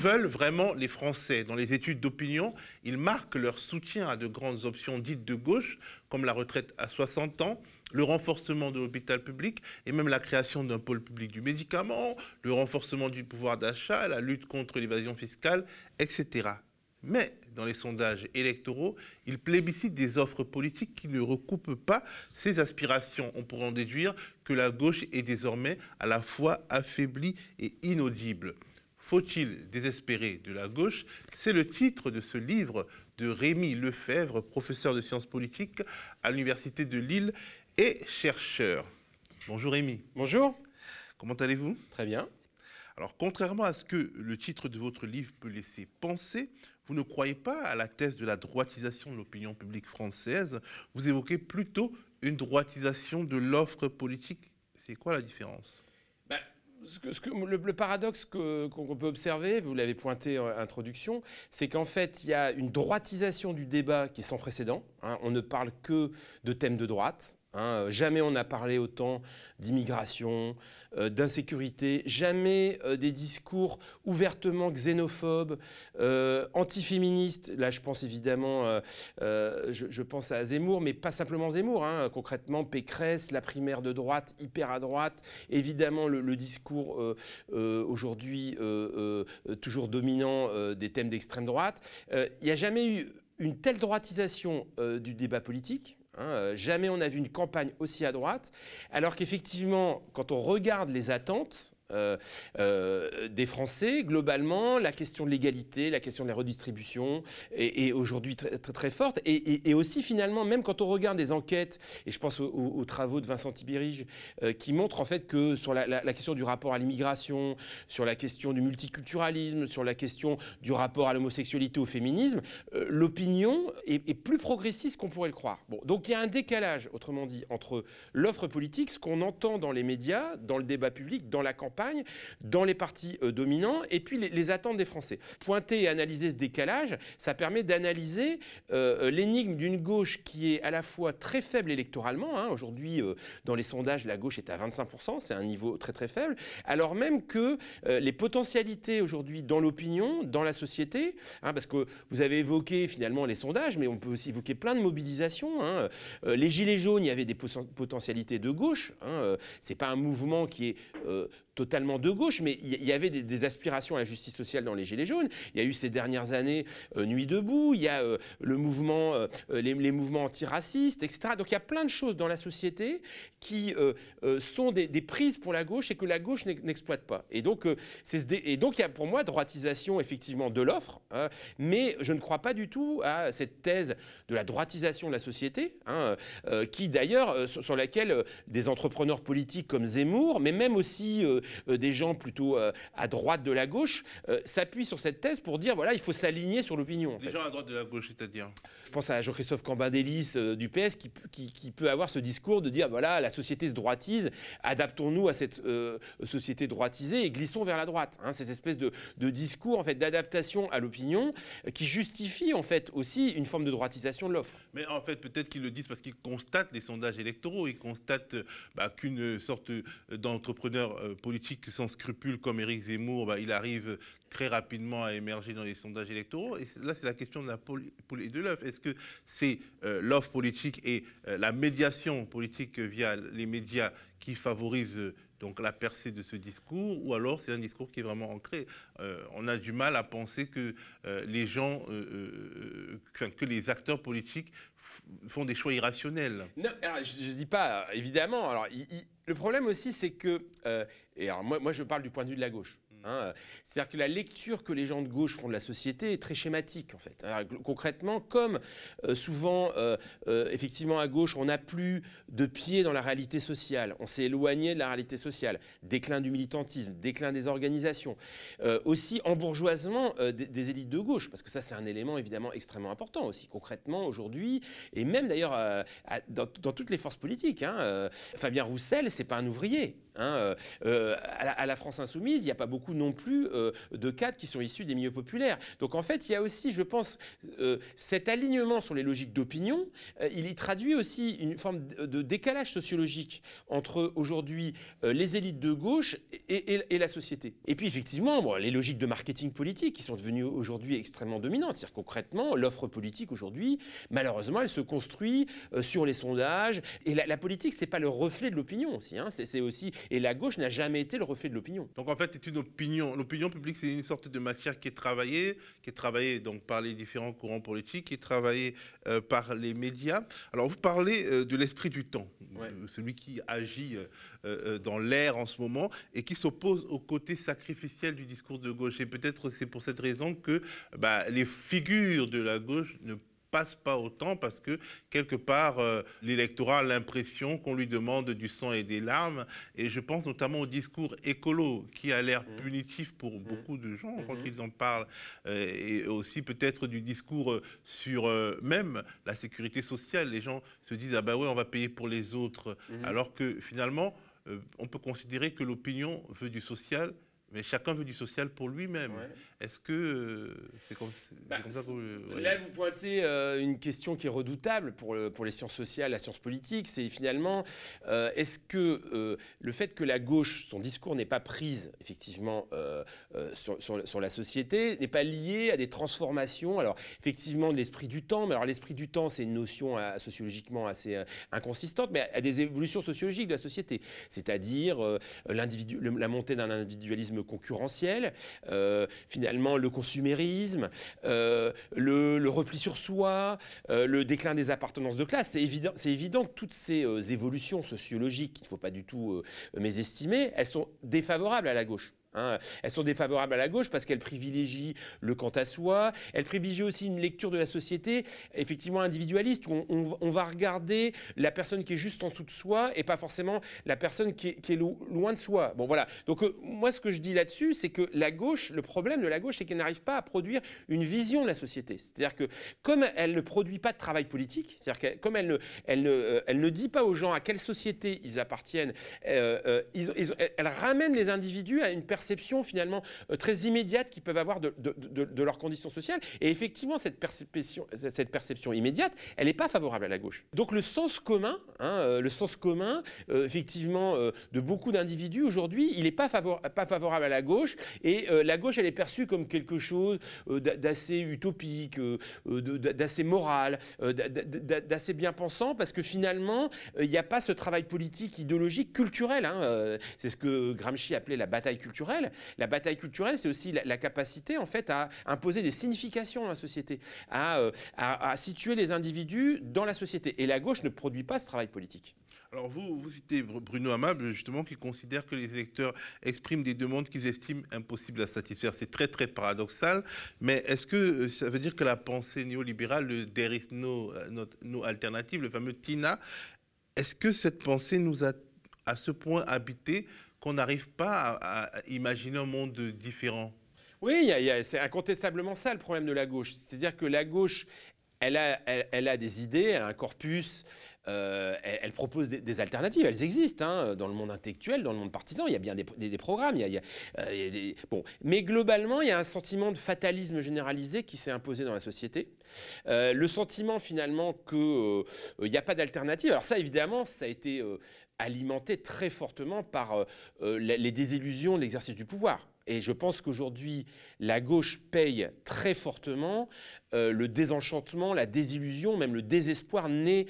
veulent vraiment les Français Dans les études d'opinion, ils marquent leur soutien à de grandes options dites de gauche, comme la retraite à 60 ans, le renforcement de l'hôpital public et même la création d'un pôle public du médicament, le renforcement du pouvoir d'achat, la lutte contre l'évasion fiscale, etc. Mais dans les sondages électoraux, il plébiscite des offres politiques qui ne recoupent pas ses aspirations. On pourrait en déduire que la gauche est désormais à la fois affaiblie et inaudible. Faut-il désespérer de la gauche? C'est le titre de ce livre de Rémi Lefebvre, professeur de sciences politiques à l'Université de Lille et chercheur. Bonjour Rémi. Bonjour. Comment allez-vous? Très bien. Alors, contrairement à ce que le titre de votre livre peut laisser penser, vous ne croyez pas à la thèse de la droitisation de l'opinion publique française? Vous évoquez plutôt une droitisation de l'offre politique. C'est quoi la différence? Le, paradoxe qu'on peut observer, vous l'avez pointé en introduction, c'est qu'en fait, il y a une droitisation du débat qui est sans précédent. Hein. on ne parle que de thèmes de droite. Hein, euh, jamais on n'a parlé autant d'immigration, euh, d'insécurité, jamais euh, des discours ouvertement xénophobes, antiféministes. Là, je pense évidemment, je, pense à Zemmour, mais pas simplement Zemmour. Hein. concrètement, Pécresse, la primaire de droite, hyper à droite. Évidemment, le, discours aujourd'hui toujours dominant des thèmes d'extrême droite. Il n'y a jamais eu une telle droitisation du débat politique Hein, euh, jamais on a vu une campagne aussi à droite, alors qu'effectivement, quand on regarde les attentes, des Français, globalement, la question de l'égalité, la question de la redistribution est, aujourd'hui très, très, forte. Et, aussi, finalement, même quand on regarde des enquêtes, et je pense aux, travaux de Vincent Tibérige, euh, qui montrent en fait que sur la, question du rapport à l'immigration, sur la question du multiculturalisme, sur la question du rapport à l'homosexualité, au féminisme, l'opinion est, plus progressiste qu'on pourrait le croire. Donc il y a un décalage, autrement dit, entre l'offre politique, ce qu'on entend dans les médias, dans le débat public, dans la campagne, dans les partis euh, dominants, et puis les, attentes des Français. Pointer et analyser ce décalage, ça permet d'analyser euh, euh, l'énigme d'une gauche qui est à la fois très faible électoralement. Hein. Aujourd'hui, dans les sondages, la gauche est à 25%, c'est un niveau très très faible, alors même que les potentialités aujourd'hui dans l'opinion, dans la société, hein, parce que vous avez évoqué finalement les sondages, mais on peut aussi évoquer plein de mobilisations. Hein. les Gilets jaunes, il y avait des potentialités de gauche. Hein. c'est pas un mouvement qui est totalement de gauche, mais il y, avait des, aspirations à la justice sociale dans les Gilets jaunes. Il y a eu ces dernières années euh, Nuit debout, il y a euh, le mouvement, euh, les, mouvements antiracistes, etc. Donc il y a plein de choses dans la société qui sont des, prises pour la gauche et que la gauche n'exploite pas. Et donc, et donc il y a pour moi droitisation effectivement de l'offre, hein, mais je ne crois pas du tout à cette thèse de la droitisation de la société, hein, qui d'ailleurs sur, laquelle des entrepreneurs politiques comme Zemmour, mais même aussi des gens plutôt euh, à droite de la gauche, euh, s'appuient sur cette thèse pour dire voilà, il faut s'aligner sur l'opinion. Des gens à droite de la gauche, c'est-à-dire Je pense à Jean-Christophe Cambadélis du PS qui, qui, peut avoir ce discours de dire voilà, la société se droitise, adaptons-nous à cette société droitisée et glissons vers la droite. Hein, cette espèce de, de, discours en fait d'adaptation à l'opinion qui justifie en fait aussi une forme de droitisation de l'offre. Mais en fait, peut-être qu'ils le disent parce qu'ils constatent les sondages électoraux, ils constatent bah, qu'une sorte d'entrepreneur politique politique sans scrupules comme Éric Zemmour, bah, il arrive très rapidement à émerger dans les sondages électoraux. Et là, c'est la question de la l'œuf. Est-ce que c'est euh, l'offre politique et euh, la médiation politique via les médias qui favorisent euh, donc la percée de ce discours, ou alors c'est un discours qui est vraiment ancré? on a du mal à penser que les gens, que les acteurs politiques font des choix irrationnels. Non, je ne dis pas, évidemment. Alors, le problème aussi, c'est que, et alors moi, moi je parle du point de vue de la gauche. Hein. C'est-à-dire que la lecture que les gens de gauche font de la société est très schématique en fait. concrètement, comme euh, souvent, euh, euh, effectivement à gauche, on n'a plus de pied dans la réalité sociale, on s'est éloigné de la réalité sociale, déclin du militantisme, déclin des organisations, aussi embourgeoisement des, des, élites de gauche, parce que ça c'est un élément évidemment extrêmement important aussi concrètement aujourd'hui, et même d'ailleurs dans, toutes les forces politiques. Hein, Fabien Roussel, c'est pas un ouvrier. Hein, à, la, France insoumise, il n'y a pas beaucoup non plus de cadres qui sont issus des milieux populaires. Donc en fait, il y a aussi, je pense, cet alignement sur les logiques d'opinion, il y traduit aussi une forme de décalage sociologique entre aujourd'hui les élites de gauche et, la société. Et puis effectivement, les logiques de marketing politique qui sont devenues aujourd'hui extrêmement dominantes. C'est-à-dire concrètement, l'offre politique aujourd'hui, malheureusement, elle se construit euh, sur les sondages. Et la, politique, c'est pas le reflet de l'opinion aussi. Hein. C'est aussi et la gauche n'a jamais été le reflet de l'opinion. Donc en fait, c'est une opinion. L'opinion publique, c'est une sorte de matière qui est travaillée, qui est travaillée donc par les différents courants politiques, qui est travaillée euh, par les médias. Alors vous parlez euh, de l'esprit du temps, celui qui agit dans l'air en ce moment et qui s'oppose au côté sacrificiel du discours de gauche. Et peut-être c'est pour cette raison que bah, les figures de la gauche ne passe pas autant parce que quelque part euh, l'électorat a l'impression qu'on lui demande du sang et des larmes et je pense notamment au discours écolo qui a l'air mmh. punitif pour mmh. beaucoup de gens quand mmh. ils en parlent euh, et aussi peut-être du discours euh, sur même la sécurité sociale les gens se disent ah ben oui on va payer pour les autres alors que finalement on peut considérer que l'opinion veut du social mais chacun veut du social pour lui-même. Est-ce que euh, c'est comme, bah, ça que Là, vous pointez euh, une question qui est redoutable pour, pour les sciences sociales, la science politique. C'est finalement, euh, est-ce que le fait que la gauche, son discours n'est pas prise, effectivement, sur, sur, la société, n'est pas lié à des transformations? Alors, effectivement, de l'esprit du temps. Mais alors, l'esprit du temps, c'est une notion sociologiquement assez inconsistante, mais à des évolutions sociologiques de la société. C'est-à-dire la montée d'un individualisme concurrentiel, euh, finalement le consumérisme, euh, le, repli sur soi, euh, le déclin des appartenances de classe. C'est évident, c'est évident que toutes ces évolutions sociologiques, il ne faut pas du tout mésestimer, elles sont défavorables à la gauche. Hein. Elles sont défavorables à la gauche parce qu'elles privilégient le quant à soi. Elles privilégient aussi une lecture de la société effectivement individualiste où on, va regarder la personne qui est juste en dessous de soi et pas forcément la personne qui est, loin de soi. Bon voilà. Donc euh, moi ce que je dis là-dessus, c'est que la gauche, le problème de la gauche, c'est qu'elle n'arrive pas à produire une vision de la société. C'est-à-dire que comme elle ne produit pas de travail politique, c'est-à-dire que comme elle ne, elle, ne, euh, elle ne dit pas aux gens à quelle société ils appartiennent, euh, elle ramène les individus à une personne perception finalement euh, très immédiate qu'ils peuvent avoir de, de, leurs conditions sociales. Et effectivement, cette perception, cette perception immédiate, elle n'est pas favorable à la gauche. Donc le sens commun, hein, euh, le sens commun, euh, effectivement, de beaucoup d'individus aujourd'hui, il n'est pas, pas favorable à la gauche. Et la gauche, elle est perçue comme quelque chose d'assez utopique, d'assez moral, d'assez bien pensant, parce que finalement, il n'y a pas ce travail politique, idéologique, culturel. Hein, c'est ce que Gramsci appelait la bataille culturelle la bataille culturelle, c'est aussi la, capacité en fait à imposer des significations dans la société, euh, à, situer les individus dans la société. Et la gauche ne produit pas ce travail politique. Alors vous, vous citez Bruno Amable, justement, qui considère que les électeurs expriment des demandes qu'ils estiment impossibles à satisfaire. C'est très, très paradoxal. Mais est-ce que euh, ça veut dire que la pensée néolibérale, le There is euh, no alternative, le fameux TINA, est-ce que cette pensée nous a à ce point habité qu'on n'arrive pas à, imaginer un monde différent. Oui, c'est incontestablement ça le problème de la gauche. C'est-à-dire que la gauche, elle a, des idées, elle a un corpus, euh, elle, propose des, alternatives, elles existent hein, dans le monde intellectuel, dans le monde partisan, il y a bien des, programmes, euh. Bon. mais globalement, il y a un sentiment de fatalisme généralisé qui s'est imposé dans la société. Euh, le sentiment finalement qu'il n'y a pas d'alternative, alors ça évidemment, ça a été alimenté très fortement par euh, euh, les désillusions de l'exercice du pouvoir. Et je pense qu'aujourd'hui, la gauche paye très fortement euh, le désenchantement, la désillusion, même le désespoir né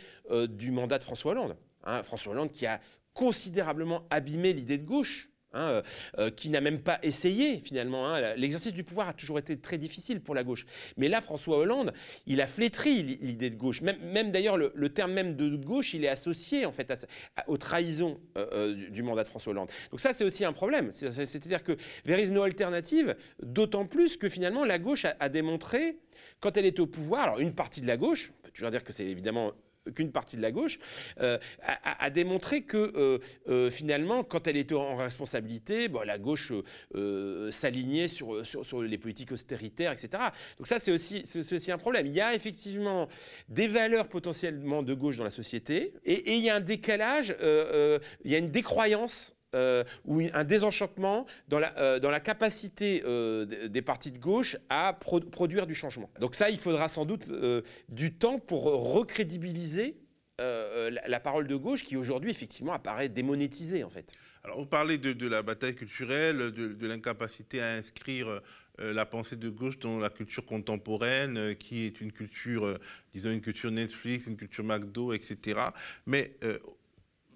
du mandat de François Hollande. Hein, François Hollande qui a considérablement abîmé l'idée de gauche Hein, euh, euh, qui n'a même pas essayé finalement. Hein. L'exercice du pouvoir a toujours été très difficile pour la gauche. Mais là, François Hollande, il a flétri l'idée de gauche. Même, d'ailleurs, le, terme même de gauche, il est associé en fait aux trahisons euh, du, mandat de François Hollande. Donc ça, c'est aussi un problème. C'est-à-dire que there is no alternative, d'autant plus que finalement, la gauche a, a démontré, quand elle était au pouvoir, alors une partie de la gauche, on peut toujours dire que c'est évidemment qu'une partie de la gauche, euh, a, démontré que euh, euh, finalement, quand elle était en responsabilité, bon, la gauche s'alignait sur, sur, les politiques austéritaires, etc. Donc ça, c'est aussi, un problème. Il y a effectivement des valeurs potentiellement de gauche dans la société, et, et il y a un décalage, il y a une décroyance euh, ou un désenchantement dans la, euh, capacité euh, des partis de gauche à produire du changement. Donc ça, il faudra sans doute du temps pour recrédibiliser la, parole de gauche qui aujourd'hui effectivement apparaît démonétisée en fait. Alors vous parlez de, la bataille culturelle, de, l'incapacité à inscrire la pensée de gauche dans la culture contemporaine, qui est une culture, disons une culture Netflix, une culture McDo, etc. Mais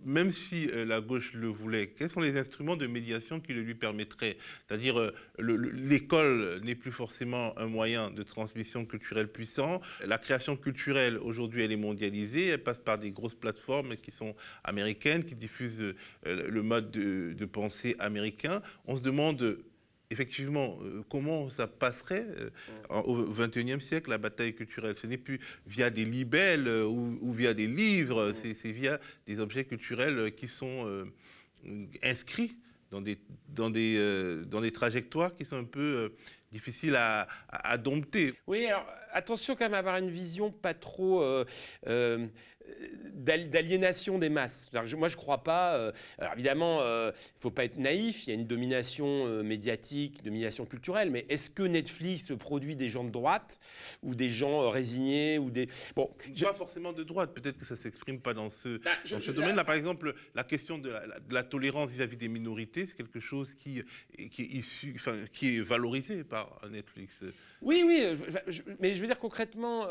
même si euh, la gauche le voulait, quels sont les instruments de médiation qui le lui permettraient? C'est-à-dire, euh, l'école n'est plus forcément un moyen de transmission culturelle puissant. La création culturelle, aujourd'hui, elle est mondialisée. Elle passe par des grosses plateformes qui sont américaines, qui diffusent euh, le mode de pensée américain. On se demande effectivement, euh, comment ça passerait euh, au XXIe siècle, la bataille culturelle? Ce n'est plus via des libelles euh, ou, via des livres, c'est via des objets culturels qui sont inscrits dans des, dans, des, dans des trajectoires qui sont un peu difficiles à, à, dompter. Oui, alors attention quand même à avoir une vision pas trop d'aliénation des masses. moi, je ne crois pas. Euh, alors évidemment, il euh, ne faut pas être naïf. Il y a une domination euh, médiatique, domination culturelle. Mais est-ce que Netflix produit des gens de droite ou des gens résignés ou des bon Pas forcément de droite. Peut-être que ça s'exprime pas dans ce, bah, ce domaine-là. Par exemple, la question de la, tolérance vis-à-vis des minorités, c'est quelque chose qui, qui est issu, enfin, qui est valorisé par Netflix. Oui, oui. mais je veux dire concrètement,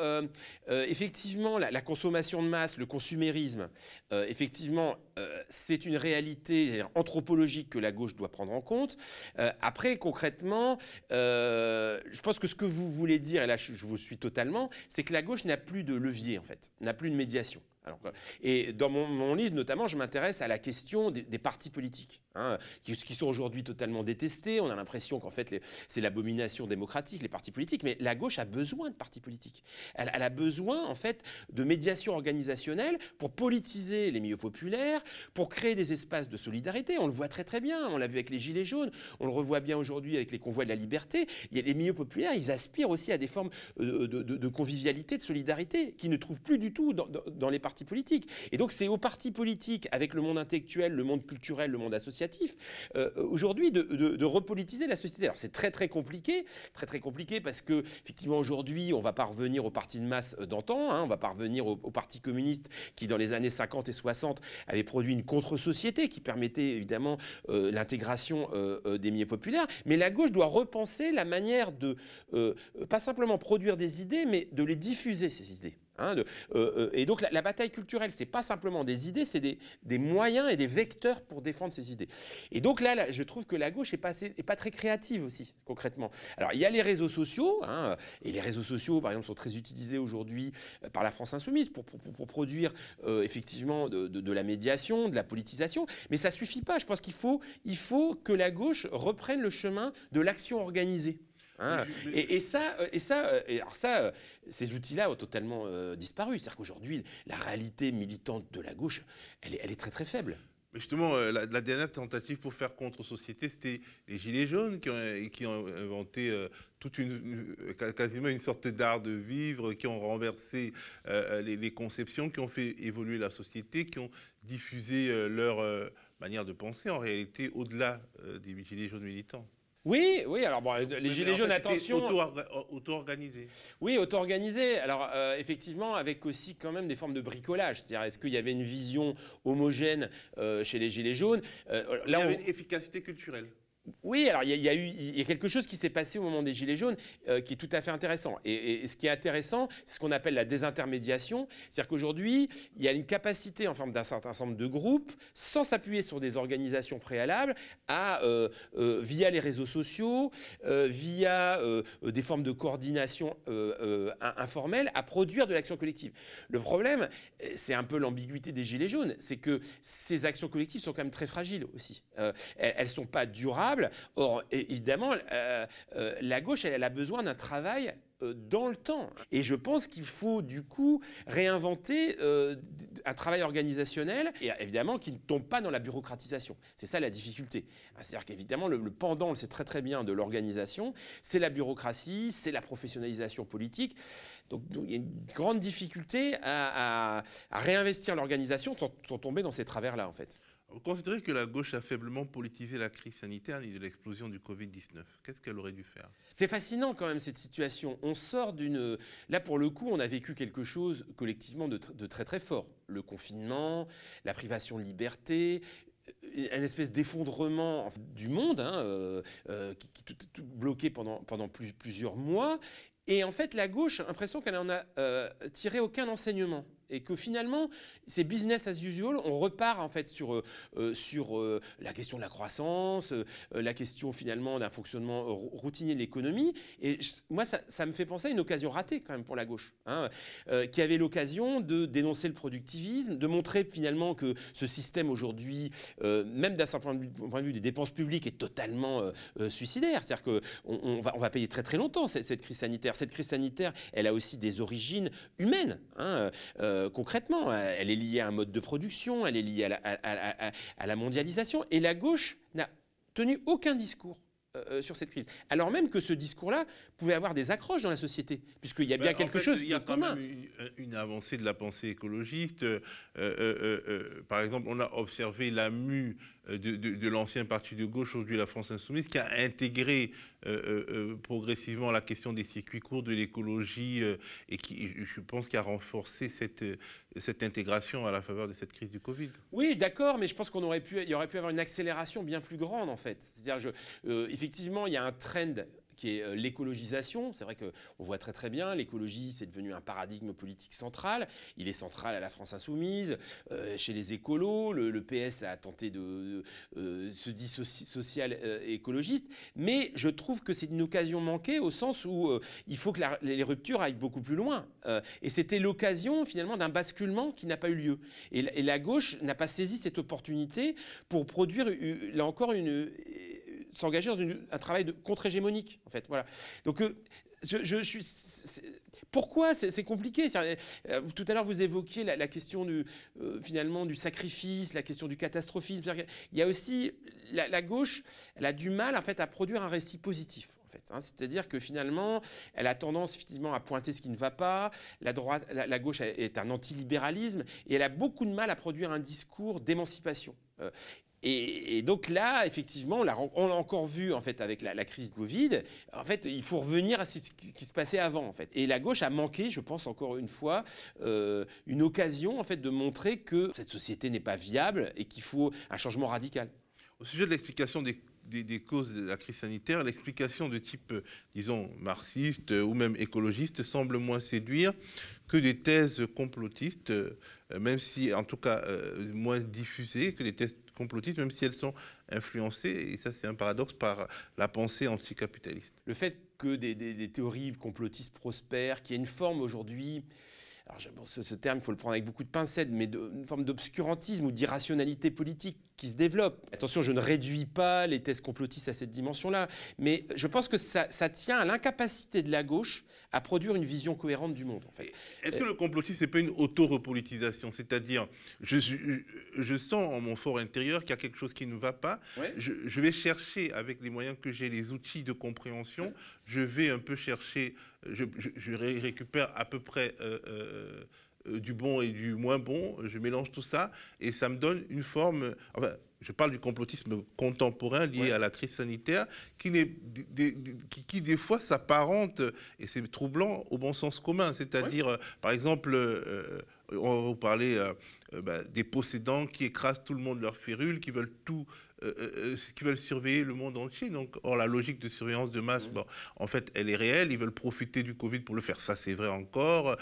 effectivement, la, la consommation de masse le consumérisme, euh, effectivement, euh, c'est une réalité anthropologique que la gauche doit prendre en compte. Euh, après, concrètement, je pense que ce que vous voulez dire, et là je vous suis totalement, c'est que la gauche n'a plus de levier, en fait, n'a plus de médiation et dans mon, livre, notamment, je m'intéresse à la question des, partis politiques, hein, qui, sont aujourd'hui totalement détestés. On a l'impression qu'en fait, c'est l'abomination démocratique, les partis politiques. Mais la gauche a besoin de partis politiques. Elle, a besoin, en fait, de médiation organisationnelle pour politiser les milieux populaires, pour créer des espaces de solidarité. On le voit très très bien. On l'a vu avec les Gilets jaunes. On le revoit bien aujourd'hui avec les convois de la liberté. Les milieux populaires, ils aspirent aussi à des formes euh, de, convivialité, de solidarité, qui ne trouvent plus du tout dans les partis politiques. Et donc c'est aux partis politiques, avec le monde intellectuel, le monde culturel, le monde associatif, euh, aujourd'hui de, repolitiser la société. Alors c'est très très compliqué, très très compliqué parce que effectivement aujourd'hui on va pas revenir aux partis de masse euh, d'antan, hein, on va pas revenir au, parti communiste qui dans les années 50 et 60 avait produit une contre-société qui permettait évidemment euh, l'intégration des milieux populaires. Mais la gauche doit repenser la manière de pas simplement produire des idées, mais de les diffuser ces idées. Hein, euh, euh, et donc la, bataille culturelle, c'est pas simplement des idées, c'est des, moyens et des vecteurs pour défendre ces idées. Et donc là, je trouve que la gauche est pas, pas très créative aussi, concrètement. Alors il y a les réseaux sociaux, hein, et les réseaux sociaux, par exemple, sont très utilisés aujourd'hui euh, par la France insoumise pour, produire effectivement de, la médiation, de la politisation, mais ça suffit pas. Je pense qu'il faut, que la gauche reprenne le chemin de l'action organisée. Hein. et, ça, et ça, et alors ça, ces outils-là ont totalement euh, disparu. C'est-à-dire qu'aujourd'hui, la réalité militante de la gauche, elle est, elle est très très faible. Mais justement, euh, la, dernière tentative pour faire contre-société, c'était les Gilets jaunes qui ont, qui ont inventé euh, toute une, quasiment une sorte d'art de vivre, qui ont renversé les, les, conceptions, qui ont fait évoluer la société, qui ont diffusé leur manière de penser en réalité au-delà des Gilets jaunes militants. Oui, oui, alors bon, les Gilets jaunes, attention. Auto-organisé. Oui, auto-organisé. Alors, euh, effectivement, avec aussi quand même des formes de bricolage. C'est-à-dire, est-ce qu'il y avait une vision homogène euh, chez les Gilets jaunes? Euh, là, Il y avait une efficacité culturelle. Oui, alors il y, a eu quelque chose qui s'est passé au moment des Gilets jaunes euh, qui est tout à fait intéressant. Et, ce qui est intéressant, c'est ce qu'on appelle la désintermédiation. C'est-à-dire qu'aujourd'hui, il y a une capacité en forme d'un certain nombre de groupes, sans s'appuyer sur des organisations préalables, à, euh, euh, via les réseaux sociaux, via des formes de coordination informelle, à produire de l'action collective. Le problème, c'est un peu l'ambiguïté des Gilets jaunes, c'est que ces actions collectives sont quand même très fragiles aussi. elles ne sont pas durables Or, évidemment, euh, euh, la gauche, elle, a besoin d'un travail euh, dans le temps. Et je pense qu'il faut du coup réinventer un travail organisationnel et évidemment qui ne tombe pas dans la bureaucratisation. C'est ça la difficulté. C'est-à-dire qu'évidemment le, pendant, on le sait très très bien, de l'organisation, c'est la bureaucratie, c'est la professionnalisation politique. Donc, il y a une grande difficulté à, réinvestir l'organisation sans tomber dans ces travers-là en fait. Vous considérez que la gauche a faiblement politisé la crise sanitaire ni de l'explosion du Covid-19. Qu'est-ce qu'elle aurait dû faire? C'est fascinant quand même cette situation. On sort d'une... Là pour le coup, on a vécu quelque chose collectivement de, très très fort. Le confinement, la privation de liberté, un espèce d'effondrement du monde, hein, euh, euh, qui, est tout, bloqué pendant, plusieurs mois. Et en fait, la gauche l'impression qu'elle n'en a euh, tiré aucun enseignement et que finalement, c'est business as usual. On repart en fait sur, euh, euh, sur euh, la question de la croissance, la question finalement d'un fonctionnement routinier de l'économie. Et moi, ça, me fait penser à une occasion ratée quand même pour la gauche, hein, qui avait l'occasion de dénoncer le productivisme, de montrer finalement que ce système aujourd'hui, même d'un certain point de vue des dépenses publiques, est totalement suicidaire. C'est-à-dire qu'on on va, on va payer très très longtemps cette, crise sanitaire. Cette crise sanitaire, elle a aussi des origines humaines. Hein, concrètement. Euh, elle est liée à un mode de production, elle est liée à la, mondialisation. Et la gauche n'a tenu aucun discours euh, sur cette crise. Alors même que ce discours-là pouvait avoir des accroches dans la société, puisqu'il y a bien ben, quelque chose Il y a quand même une, avancée de la pensée écologiste. par exemple, on a observé la mue euh, de, l'ancien parti de gauche, aujourd'hui la France Insoumise, qui a intégré euh, euh, progressivement la question des circuits courts, de l'écologie, et qui, je pense, qui a renforcé cette, cette intégration à la faveur de cette crise du Covid. Oui, d'accord, mais je pense qu'on aurait pu, y aurait pu avoir une accélération bien plus grande, en fait. C'est-à-dire, effectivement, il y a un trend qui est euh, l'écologisation. C'est vrai qu'on voit très très bien, l'écologie, c'est devenu un paradigme politique central. Il est central à la France insoumise, euh, chez les écolos. Le, PS a tenté de, euh, se dissocier social écologiste. Mais je trouve que c'est une occasion manquée au sens où il faut que les ruptures aillent beaucoup plus loin. et c'était l'occasion finalement d'un basculement qui n'a pas eu lieu. Et, et la gauche n'a pas saisi cette opportunité pour produire, là encore, une s'engager dans un travail de contre-hégémonique, en fait. Voilà. Donc, euh, je, suis. Pourquoi c'est compliqué? Euh, Tout à l'heure, vous évoquiez la, question du, euh, finalement du sacrifice, la question du catastrophisme. Il y a aussi la, gauche, elle a du mal en fait à produire un récit positif. Hein. C'est-à-dire que finalement, elle a tendance effectivement à pointer ce qui ne va pas. La, droite, la, gauche est un antilibéralisme et elle a beaucoup de mal à produire un discours d'émancipation. Et, donc là, effectivement, on l'a encore vu en fait avec la, crise Covid. En fait, il faut revenir à ce qui se passait avant en fait. Et la gauche a manqué, je pense encore une fois, euh, une occasion en fait de montrer que cette société n'est pas viable et qu'il faut un changement radical. Au sujet de l'explication des causes de la crise sanitaire, l'explication de type, disons, marxiste ou même écologiste semble moins séduire que des thèses complotistes, même si, en tout cas, euh, moins diffusées que des thèses complotistes, même si elles sont influencées, et ça c'est un paradoxe, par la pensée anticapitaliste. Le fait que des, théories complotistes prospèrent, qu'il y ait une forme aujourd'hui alors ce, terme, il faut le prendre avec beaucoup de pincettes, mais une forme d'obscurantisme ou d'irrationalité politique qui se développe. Attention, je ne réduis pas les thèses complotistes à cette dimension-là, mais je pense que ça, tient à l'incapacité de la gauche à produire une vision cohérente du monde. En fait. Est-ce que le complotisme n'est pas une auto-repolitisation? C'est-à-dire, je, je, sens en mon fort intérieur qu'il y a quelque chose qui ne va pas, je, vais chercher avec les moyens que j'ai, les outils de compréhension, je vais un peu chercher, je, récupère à peu près... Euh, euh, du bon et du moins bon, je mélange tout ça et ça me donne une forme. Enfin, je parle du complotisme contemporain lié à la crise sanitaire, qui, qui, qui des fois s'apparente, et c'est troublant, au bon sens commun. C'est-à-dire, euh, par exemple, euh, on va vous parler bah, des possédants qui écrasent tout le monde leur férule, qui veulent tout euh, euh, euh, qui veulent surveiller le monde entier. Donc, or, la logique de surveillance de masse, mmh. bon, en fait, elle est réelle. Ils veulent profiter du Covid pour le faire. Ça, c'est vrai encore.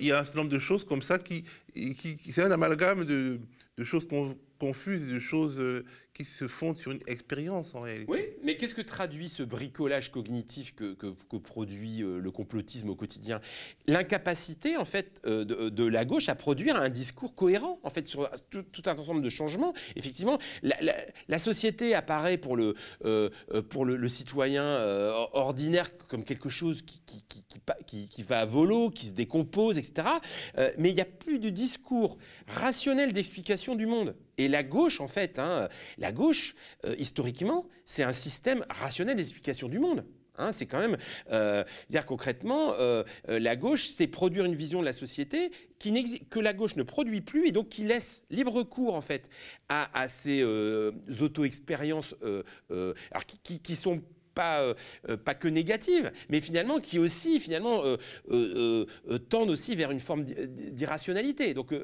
il y a un certain nombre de choses comme ça qui, qui, c'est un amalgame de, de choses confuses de choses qui se font sur une expérience en réalité. Oui, mais qu'est-ce que traduit ce bricolage cognitif que, que, produit le complotisme au quotidien? L'incapacité, en fait, de, de, la gauche à produire un discours cohérent, en fait, sur tout, un ensemble de changements. Effectivement, la, société apparaît pour le, euh, euh, pour le, citoyen euh, ordinaire comme quelque chose qui, qui, qui, va à volo, qui se décompose, etc. mais il n'y a plus de discours rationnel d'explication du monde. Et la gauche, en fait, hein, la gauche, historiquement, c'est un système rationnel d'explication du monde. Hein, c'est quand même euh, dire concrètement, euh, euh, la gauche, c'est produire une vision de la société qui que la gauche ne produit plus et donc qui laisse libre cours en fait à, ces auto-expériences, alors qui, qui, sont pas, pas que négatives, mais finalement qui aussi finalement tendent aussi vers une forme d'irrationalité. Donc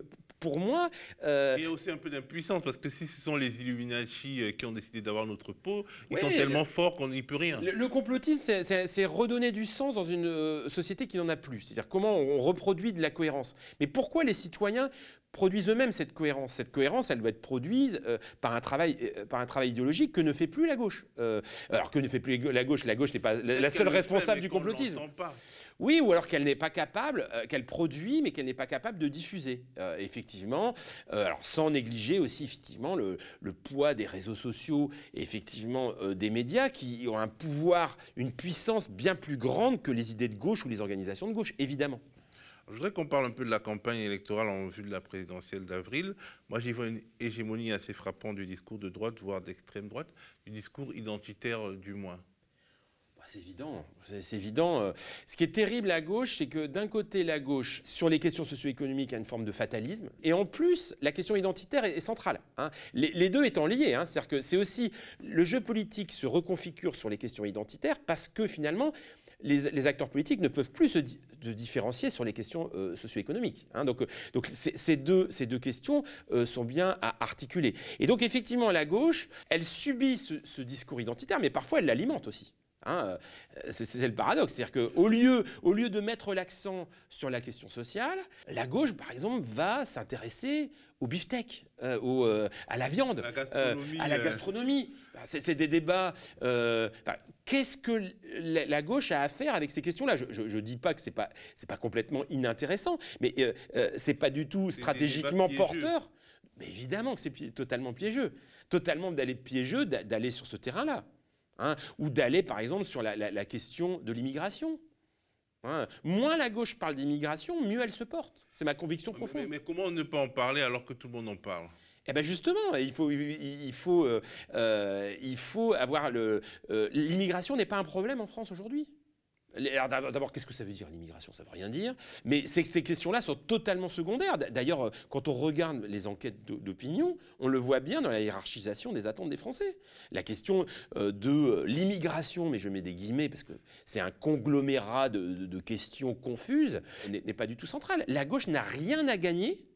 pour moi. Euh, il y a aussi un peu d'impuissance, parce que si ce sont les Illuminati euh, qui ont décidé d'avoir notre peau, ils sont tellement forts qu'on n'y peut rien. Le, complotisme, c'est redonner du sens dans une euh, société qui n'en a plus. C'est-à-dire comment on reproduit de la cohérence. Mais pourquoi les citoyens produisent eux-mêmes cette cohérence. Cette cohérence, elle doit être produite par, un travail, par un travail idéologique que ne fait plus la gauche. alors que ne fait plus la gauche, la gauche n'est pas la, seule responsable du complotisme. Oui, ou alors qu'elle n'est pas capable, euh, qu'elle produit, mais qu'elle n'est pas capable de diffuser. Euh, effectivement, euh, alors sans négliger aussi effectivement le, poids des réseaux sociaux et effectivement des médias qui ont un pouvoir, une puissance bien plus grande que les idées de gauche ou les organisations de gauche, évidemment. Je voudrais qu'on parle un peu de la campagne électorale en vue de la présidentielle d'avril. Moi, j'y vois une hégémonie assez frappante du discours de droite, voire d'extrême droite, du discours identitaire du moins. Bah, c'est évident, c'est évident. Euh. Ce qui est terrible à gauche, c'est que d'un côté, la gauche, sur les questions socio-économiques, a une forme de fatalisme, et en plus, la question identitaire est, centrale. Hein. Les, deux étant liés, hein. c'est-à-dire que c'est aussi le jeu politique se reconfigure sur les questions identitaires parce que finalement, les, acteurs politiques ne peuvent plus se, différencier sur les questions euh, socio-économiques. Hein. Donc, euh, ces, deux, questions sont bien à articuler. Et donc effectivement, la gauche, elle subit ce discours identitaire, mais parfois elle l'alimente aussi. Hein, euh, c'est le paradoxe. C'est-à-dire qu'au lieu, au lieu de mettre l'accent sur la question sociale, la gauche, par exemple, va s'intéresser au beefsteak, euh, euh, à la viande, à la gastronomie. C'est des débats. Qu'est-ce que la, gauche a à faire avec ces questions-là? Je ne dis pas que ce n'est pas, pas complètement inintéressant, mais ce n'est pas du tout stratégiquement porteur. Mais évidemment que c'est totalement piégeux. Totalement d'aller piégeux, d'aller sur ce terrain-là. Hein, ou d'aller par exemple sur la, question de l'immigration. Hein. Moins la gauche parle d'immigration, mieux elle se porte. C'est ma conviction profonde. Mais, comment ne pas en parler alors que tout le monde en parle? Eh bien justement, il faut, il faut, euh, euh, il faut avoir le. Euh, l'immigration n'est pas un problème en France aujourd'hui. D'abord, qu'est-ce que ça veut dire l'immigration? Ça ne veut rien dire. Mais ces, questions-là sont totalement secondaires. D'ailleurs, euh, quand on regarde les enquêtes d'opinion, on le voit bien dans la hiérarchisation des attentes des Français. La question euh, de euh, l'immigration, mais je mets des guillemets parce que c'est un conglomérat de, questions confuses, n'est pas du tout centrale. La gauche n'a rien à gagner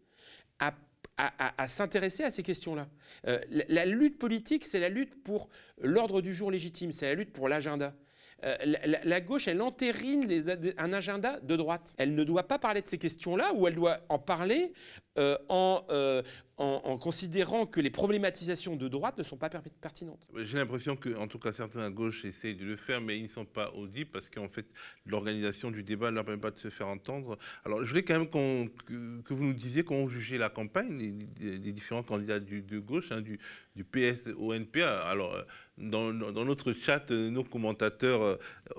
à s'intéresser à ces questions-là. la, lutte politique, c'est la lutte pour l'ordre du jour légitime, c'est la lutte pour l'agenda. Euh, la, gauche, elle entérine un agenda de droite. Elle ne doit pas parler de ces questions-là, ou elle doit en parler euh, euh, en, considérant que les problématisations de droite ne sont pas pertinentes. J'ai l'impression qu'en tout cas certains à gauche essayent de le faire, mais ils ne sont pas audibles parce qu'en fait l'organisation du débat ne leur permet pas de se faire entendre. Alors je voulais quand même que, vous nous disiez comment vous jugez la campagne des, différents candidats de gauche, hein, du, du, PS au NPA. Alors dans, notre chat, nos commentateurs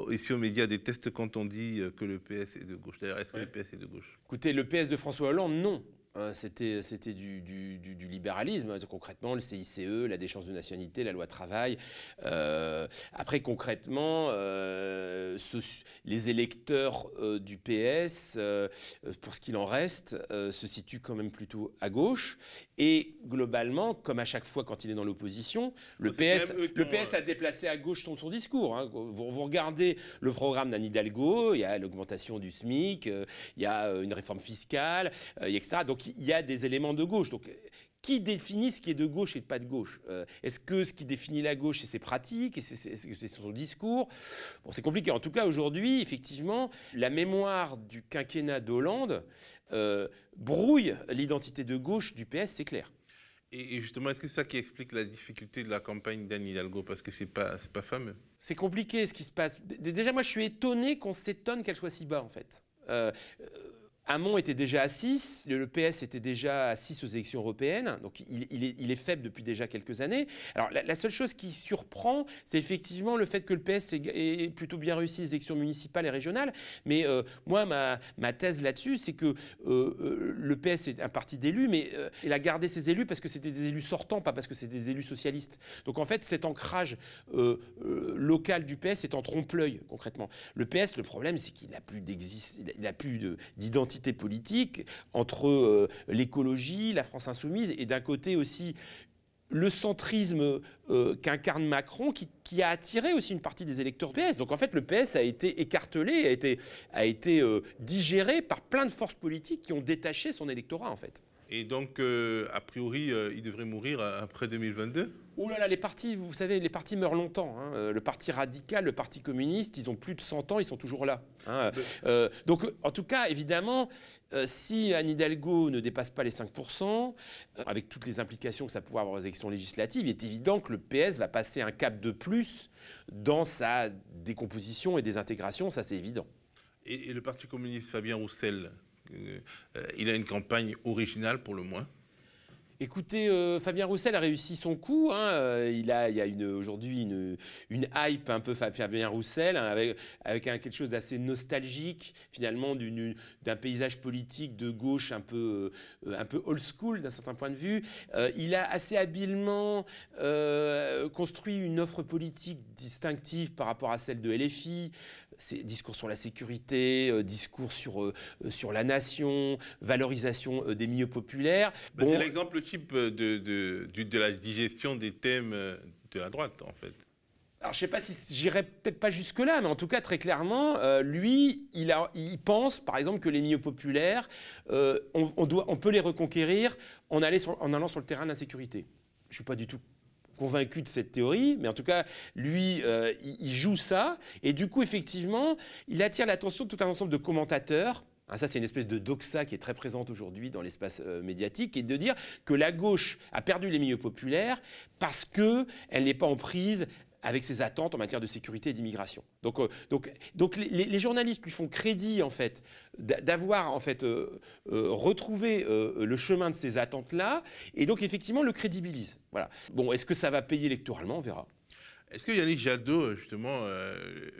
ici aux médias détestent quand on dit que le PS est de gauche. D'ailleurs, est-ce que le PS est de gauche? Écoutez, le PS de François Hollande, non. Hein, c'était du, du, libéralisme, concrètement le CICE, la déchéance de nationalité, la loi travail. Euh, après, concrètement, euh, les électeurs euh, du PS, pour ce qu'il en reste, se situent quand même plutôt à gauche. Et globalement, comme à chaque fois quand il est dans l'opposition, le, PS, le PS a déplacé à gauche son, son discours. Hein. Vous, vous, regardez le programme d'Anne Hidalgo, il y a l'augmentation du SMIC, il y a une réforme fiscale, etc. Donc il y a des éléments de gauche. Donc, qui définit ce qui est de gauche et de pas de gauche? Euh, Est-ce que ce qui définit la gauche, c'est ses pratiques, c'est son discours? Bon, c'est compliqué. En tout cas, aujourd'hui, effectivement, la mémoire du quinquennat d'Hollande euh, brouille l'identité de gauche du PS, c'est clair. Et justement, est-ce que c'est ça qui explique la difficulté de la campagne d'Anne Hidalgo? Parce que c'est pas, pas fameux. C'est compliqué ce qui se passe. Déjà, moi, je suis étonné qu'on s'étonne qu'elle soit si bas, en fait. Euh, Hamon était déjà à 6, le PS était déjà à 6 aux élections européennes, donc il, est, faible depuis déjà quelques années. Alors la, seule chose qui surprend, c'est effectivement le fait que le PS ait, plutôt bien réussi les élections municipales et régionales. Mais euh, moi, ma, thèse là-dessus, c'est que euh, euh, le PS est un parti d'élus, mais il a gardé ses élus parce que c'était des élus sortants, pas parce que c'est des élus socialistes. Donc en fait, cet ancrage local du PS est en trompe-l'œil, concrètement. Le PS, le problème, c'est qu'il n'a plus d'identité politique entre euh, l'écologie, la France insoumise, et d'un côté aussi le centrisme euh, qu'incarne Macron, qui, a attiré aussi une partie des électeurs PS. Donc en fait, le PS a été écartelé, a été, euh, digéré par plein de forces politiques qui ont détaché son électorat, en fait. Et donc, a priori, il devrait mourir après 2022 Oh là là, les partis, vous savez, les partis meurent longtemps. Hein. Euh, le parti radical, le parti communiste, ils ont plus de 100 ans, ils sont toujours là. Hein. Euh, donc, en tout cas, évidemment, euh, si Anne Hidalgo ne dépasse pas les 5%, avec toutes les implications que ça pourrait avoir aux élections législatives, il est évident que le PS va passer un cap de plus dans sa décomposition et désintégration, ça c'est évident. Et, et, le Parti communiste, Fabien Roussel, il a une campagne originale pour le moins Écoutez, euh, Fabien Roussel a réussi son coup. Hein, euh, il, a, il y a aujourd'hui une, hype un peu Fabien Roussel, hein, avec, quelque chose d'assez nostalgique, finalement, d'un paysage politique de gauche un peu, euh, un peu old school d'un certain point de vue. il a assez habilement construit une offre politique distinctive par rapport à celle de LFI discours sur la sécurité, euh, discours sur, euh, euh, sur la nation, valorisation des milieux populaires. Bah, c'est l'exemple type de, de, de, la digestion des thèmes de la droite, en fait. Alors, je ne sais pas si j'irai peut-être pas jusque-là, mais en tout cas, très clairement, lui, il, a, il, pense, par exemple, que les milieux populaires, on, doit, on peut les reconquérir en, en allant sur le terrain de la sécurité. Je ne suis pas du tout convaincu de cette théorie, mais en tout cas, lui, euh, il, joue ça. Et du coup, effectivement, il attire l'attention de tout un ensemble de commentateurs. Ah, ça, c'est une espèce de doxa qui est très présente aujourd'hui dans l'espace euh, médiatique, et de dire que la gauche a perdu les milieux populaires parce qu'elle n'est pas en prise avec ses attentes en matière de sécurité et d'immigration. Donc, euh, donc, donc les, journalistes lui font crédit en fait d'avoir en fait euh, euh, retrouvé le chemin de ces attentes-là, et donc effectivement le crédibilise. Voilà. Bon, est-ce que ça va payer électoralement? On verra. Est-ce que Yannick Jadot, justement,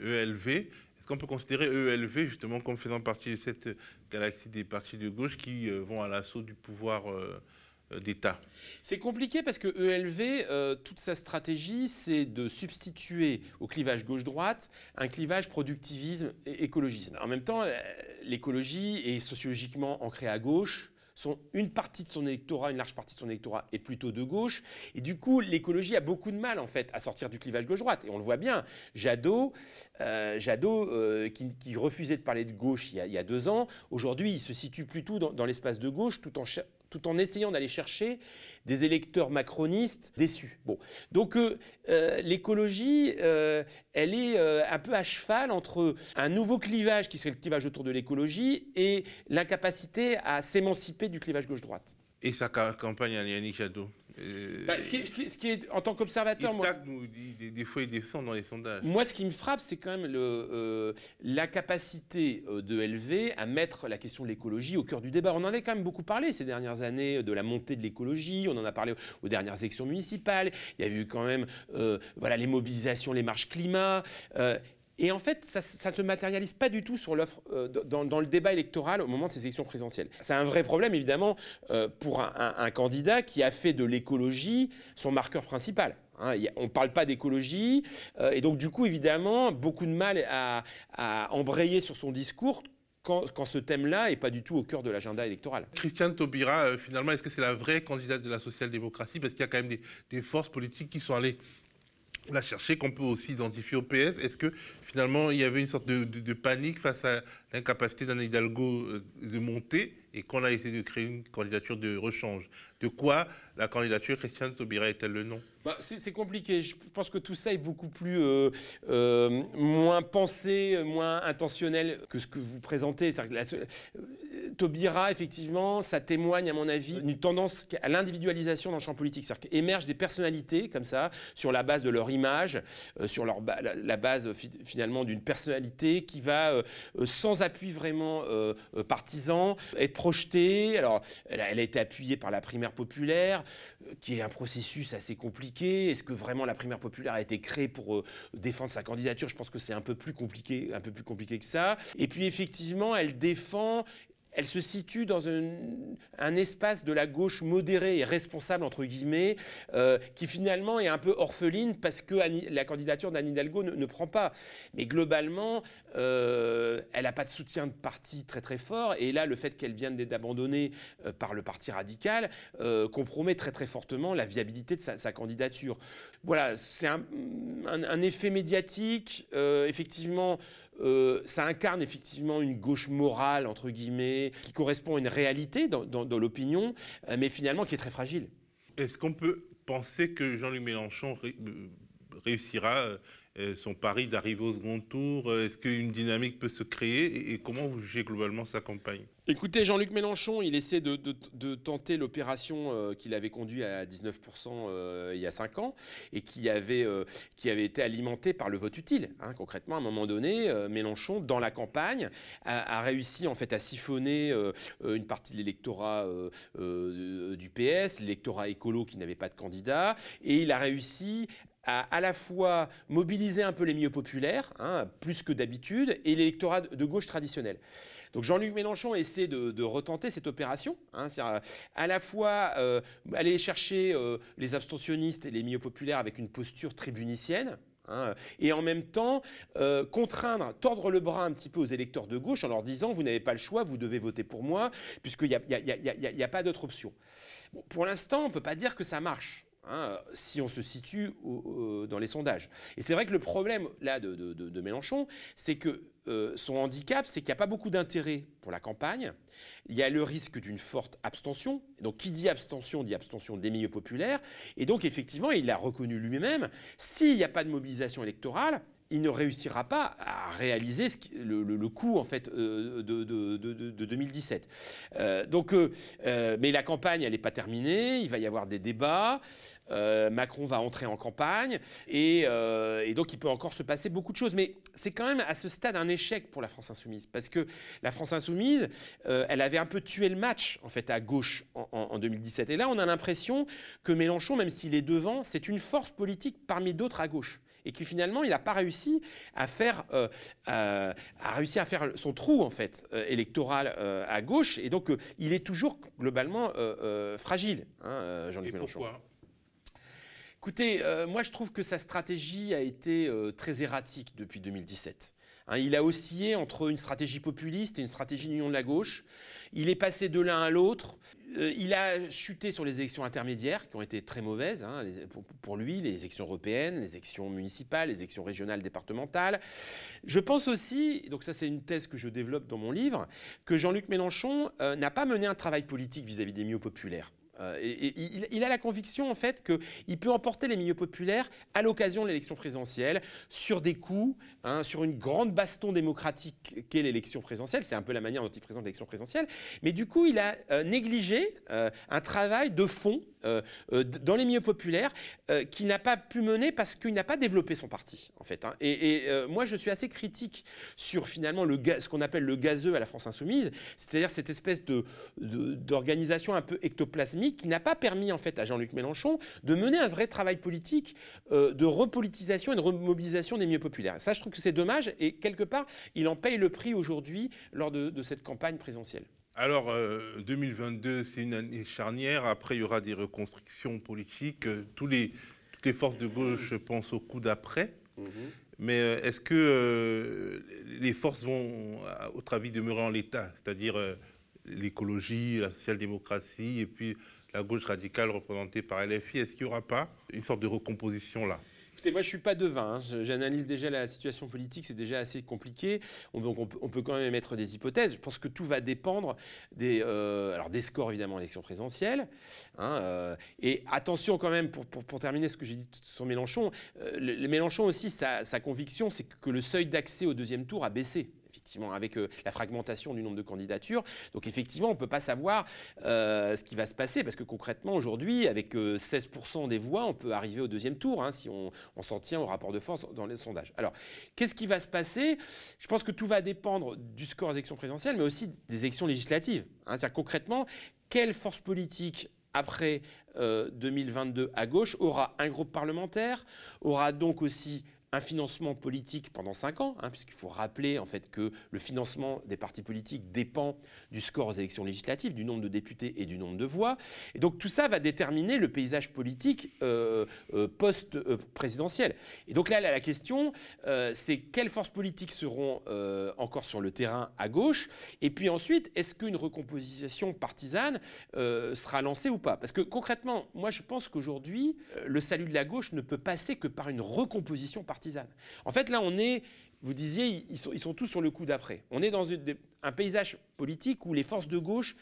ELV, e est-ce qu'on peut considérer ELV justement comme faisant partie de cette galaxie des partis de gauche qui vont à l'assaut du pouvoir d'État C'est compliqué parce que ELV, euh, toute sa stratégie, c'est de substituer au clivage gauche-droite un clivage productivisme et écologisme. En même temps, euh, l'écologie est sociologiquement ancrée à gauche. Son, une partie de son électorat, une large partie de son électorat est plutôt de gauche. Et du coup, l'écologie a beaucoup de mal, en fait, à sortir du clivage gauche-droite. Et on le voit bien. Jadot, Jadot qui, refusait de parler de gauche il y a, deux ans, aujourd'hui, il se situe plutôt dans, dans l'espace de gauche, tout en, tout en essayant d'aller chercher des électeurs macronistes déçus. Bon. Donc euh, euh, l'écologie, euh, elle est un peu à cheval entre un nouveau clivage qui serait le clivage autour de l'écologie et l'incapacité à s'émanciper du clivage gauche-droite. Et sa campagne à Yannick Jadot? Bah, ce, qui est, en tant qu'observateur, moi, des, des, fois il descend dans les sondages. Moi, ce qui me frappe, c'est quand même le, euh, la capacité euh, de LV à mettre la question de l'écologie au cœur du débat. On en avait quand même beaucoup parlé ces dernières années de la montée de l'écologie. On en a parlé aux dernières élections municipales. Il y a eu quand même, euh, voilà, les mobilisations, les marches climat. Et en fait, ça, ne se matérialise pas du tout sur l'offre euh, dans, le débat électoral au moment de ces élections présidentielles. C'est un vrai problème, évidemment, euh, pour un, candidat qui a fait de l'écologie son marqueur principal. Hein. on ne parle pas d'écologie, euh, et donc du coup, évidemment, beaucoup de mal à, embrayer sur son discours quand, ce thème-là n'est pas du tout au cœur de l'agenda électoral. Christiane Taubira, finalement, est-ce que c'est la vraie candidate de la social-démocratie? Parce qu'il y a quand même des, des, forces politiques qui sont allées la chercher, qu'on peut aussi identifier au PS. Est-ce que finalement il y avait une sorte de, panique face à l'incapacité d'un Hidalgo euh, de monter et qu'on a essayé de créer une candidature de rechange De quoi la candidature Christiane Taubira est-elle le nom? Bah, c'est compliqué. Je pense que tout ça est beaucoup plus euh, euh, moins pensé, moins intentionnel que ce que vous présentez. Taubira, effectivement, ça témoigne, à mon avis, d'une tendance à l'individualisation dans le champ politique. C'est-à-dire qu'émergent des personnalités, comme ça, sur la base de leur image, sur leur la, base, finalement, d'une personnalité qui va, sans appui vraiment partisan, être projetée. Alors, elle a, elle été appuyée par la primaire populaire, qui est un processus assez compliqué. Est-ce que vraiment la primaire populaire a été créée pour défendre sa candidature? Je pense que c'est un peu plus compliqué, un peu plus compliqué que ça. Et puis, effectivement, elle défend elle se situe dans un, espace de la gauche modérée et responsable, entre guillemets, euh, qui finalement est un peu orpheline parce que la candidature d'Anne Hidalgo ne, prend pas. Mais globalement, euh, elle n'a pas de soutien de parti très très fort. Et là, le fait qu'elle vienne d'être abandonnée euh, par le parti radical compromet très très fortement la viabilité de sa, candidature. Voilà, c'est un, effet médiatique. effectivement, euh, ça incarne effectivement une gauche morale, entre guillemets, qui correspond à une réalité dans, l'opinion, euh, mais finalement qui est très fragile. Est-ce qu'on peut penser que Jean-Luc Mélenchon euh, réussira son pari d'arriver au second tour Est-ce qu'une dynamique peut se créer et comment vous jugez globalement sa campagne? Écoutez, Jean-Luc Mélenchon, il essaie de, tenter l'opération euh, qu'il avait conduite à 19% euh, il y a 5 ans et qui avait, euh, été alimentée par le vote utile. Hein. Concrètement, à un moment donné, Mélenchon, dans la campagne, a, réussi en fait à siphonner une partie de l'électorat du PS, l'électorat écolo qui n'avait pas de candidat, et il a réussi à à la fois mobiliser un peu les milieux populaires, hein, plus que d'habitude, et l'électorat de gauche traditionnel. Donc Jean-Luc Mélenchon essaie de, retenter cette opération, hein, c'est à, la fois euh, aller chercher euh, les abstentionnistes et les milieux populaires avec une posture tribunicienne, hein, et en même temps euh, contraindre, tordre le bras un petit peu aux électeurs de gauche en leur disant vous n'avez pas le choix, vous devez voter pour moi, puisqu'il n'y a, pas d'autre option. pour l'instant, on ne peut pas dire que ça marche. Hein, si on se situe dans les sondages. Et c'est vrai que le problème là de, Mélenchon, c'est que euh, son handicap, c'est qu'il n'y a pas beaucoup d'intérêt pour la campagne. Il y a le risque d'une forte abstention. Donc, qui dit abstention dit abstention des milieux populaires. Et donc, effectivement, il l'a reconnu lui-même. S'il n'y a pas de mobilisation électorale, il ne réussira pas à réaliser le, coût en fait euh, de, 2017. Euh, donc, mais la campagne, elle n'est pas terminée. Il va y avoir des débats. Euh, Macron va entrer en campagne euh, et, donc il peut encore se passer beaucoup de choses. Mais c'est quand même à ce stade un échec pour la France insoumise parce que la France insoumise, euh, elle avait un peu tué le match en fait à gauche en, 2017. Et là, on a l'impression que Mélenchon, même s'il est devant, c'est une force politique parmi d'autres à gauche et que finalement il n'a pas réussi à faire, à réussi à faire son trou en fait électoral à gauche et donc il est toujours globalement fragile, hein, Jean-Luc Mélenchon. Écoutez, euh, moi je trouve que sa stratégie a été euh, très erratique depuis 2017. Hein, il a oscillé entre une stratégie populiste et une stratégie d'union de la gauche. Il est passé de l'un à l'autre. Euh, il a chuté sur les élections intermédiaires qui ont été très mauvaises hein, pour, lui, les élections européennes, les élections municipales, les élections régionales, départementales. Je pense aussi, donc ça c'est une thèse que je développe dans mon livre, que Jean-Luc Mélenchon n'a pas mené un travail politique vis-à-vis des milieux populaires. Euh, il, a la conviction en fait qu'il peut emporter les milieux populaires à l'occasion de l'élection présidentielle sur des coups, hein, sur une grande baston démocratique qu'est l'élection présidentielle. C'est un peu la manière dont il présente l'élection présidentielle. Mais du coup, il a euh, négligé euh, un travail de fond dans les milieux populaires euh, qu'il n'a pas pu mener parce qu'il n'a pas développé son parti, en fait. Hein. Et, moi, je suis assez critique sur finalement le, ce qu'on appelle le gazeux à la France insoumise, c'est-à-dire cette espèce de, d'organisation un peu ectoplasmique qui n'a pas permis, en fait, à Jean-Luc Mélenchon de mener un vrai travail politique de repolitisation et de remobilisation des milieux populaires. Ça, je trouve que c'est dommage et quelque part, il en paye le prix aujourd'hui lors de cette campagne présidentielle. Alors, 2022, euh, c'est une année charnière. Après, il y aura des reconstructions politiques. Euh, tous les, toutes les forces de gauche pensent au coup d'après. Mhm. Mais euh, est-ce que les forces vont, à votre avis, demeurer en l'état? C'est-à-dire l'écologie, la social-démocratie et puis la gauche radicale représentée par LFI. Est-ce qu'il n'y aura pas une sorte de recomposition là? Moi, je suis pas devin. Hein. J'analyse déjà la situation politique, c'est déjà assez compliqué. On, donc, on peut, quand même émettre des hypothèses. Je pense que tout va dépendre des, euh, alors des scores, évidemment, l'élection présidentielle. Hein, euh, et attention, quand même, pour, pour, terminer ce que j'ai dit sur Mélenchon, euh, le, Mélenchon aussi, sa conviction, c'est que le seuil d'accès au deuxième tour a baissé effectivement, avec la fragmentation du nombre de candidatures. Donc effectivement, on ne peut pas savoir ce qui va se passer, parce que concrètement, aujourd'hui, avec 16% des voix, on peut arriver au deuxième tour, hein, si on, on s'en tient au rapport de force dans les sondages. Alors, qu'est-ce qui va se passer? Je pense que tout va dépendre du score des élections présidentielles, mais aussi des élections législatives. Hein. C'est-à-dire concrètement, quelle force politique après 2022 euh, à gauche aura un groupe parlementaire, aura donc aussi un financement politique pendant cinq ans, hein, puisqu'il faut rappeler en fait que le financement des partis politiques dépend du score aux élections législatives, du nombre de députés et du nombre de voix. Et donc tout ça va déterminer le paysage politique euh, euh, post-présidentiel. Et donc là, la question, euh, c'est quelles forces politiques seront encore sur le terrain à gauche? Et puis ensuite, est-ce qu'une recomposition partisane sera lancée ou pas? Parce que concrètement, moi je pense qu'aujourd'hui, le salut de la gauche ne peut passer que par une recomposition partisane. En fait, là, on est, vous disiez, ils sont, tous sur le coup d'après. On est dans un paysage politique où les forces de gauche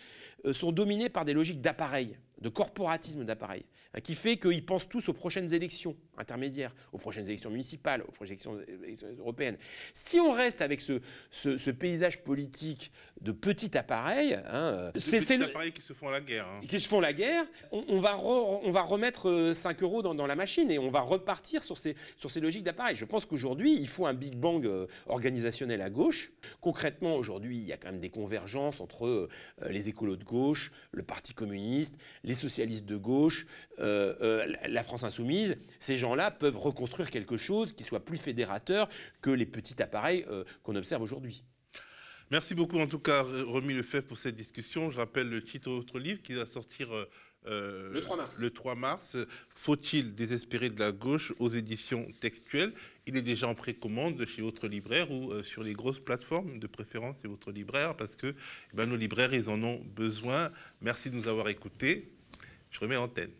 euh, sont dominées par des logiques d'appareil, de corporatisme d'appareil. Hein, qui fait qu'ils pensent tous aux prochaines élections intermédiaires, aux prochaines élections municipales, aux prochaines élections, européennes. Si on reste avec ce, ce, paysage politique de petits appareils, hein, c'est petits appareils qui se font la guerre, hein. qui se font la guerre, on, va, on va remettre 5 euh, euros dans, dans, la machine et on va repartir sur ces, sur ces logiques d'appareils. Je pense qu'aujourd'hui, il faut un big bang euh, organisationnel à gauche. Concrètement, aujourd'hui, il y a quand même des convergences entre euh, les écolos de gauche, le Parti communiste, les socialistes de gauche. Euh, euh, la France insoumise, ces gens-là peuvent reconstruire quelque chose qui soit plus fédérateur que les petits appareils euh, qu'on observe aujourd'hui. Merci beaucoup en tout cas, Remis fait pour cette discussion. Je rappelle le titre de votre livre qui va sortir le 3 mars. Le 3 mars. Faut-il désespérer de la gauche aux éditions textuelles? Il est déjà en précommande chez votre libraire ou sur les grosses plateformes de préférence chez votre libraire parce que eh ben, nos libraires, ils en ont besoin. Merci de nous avoir écoutés. Je remets l'antenne.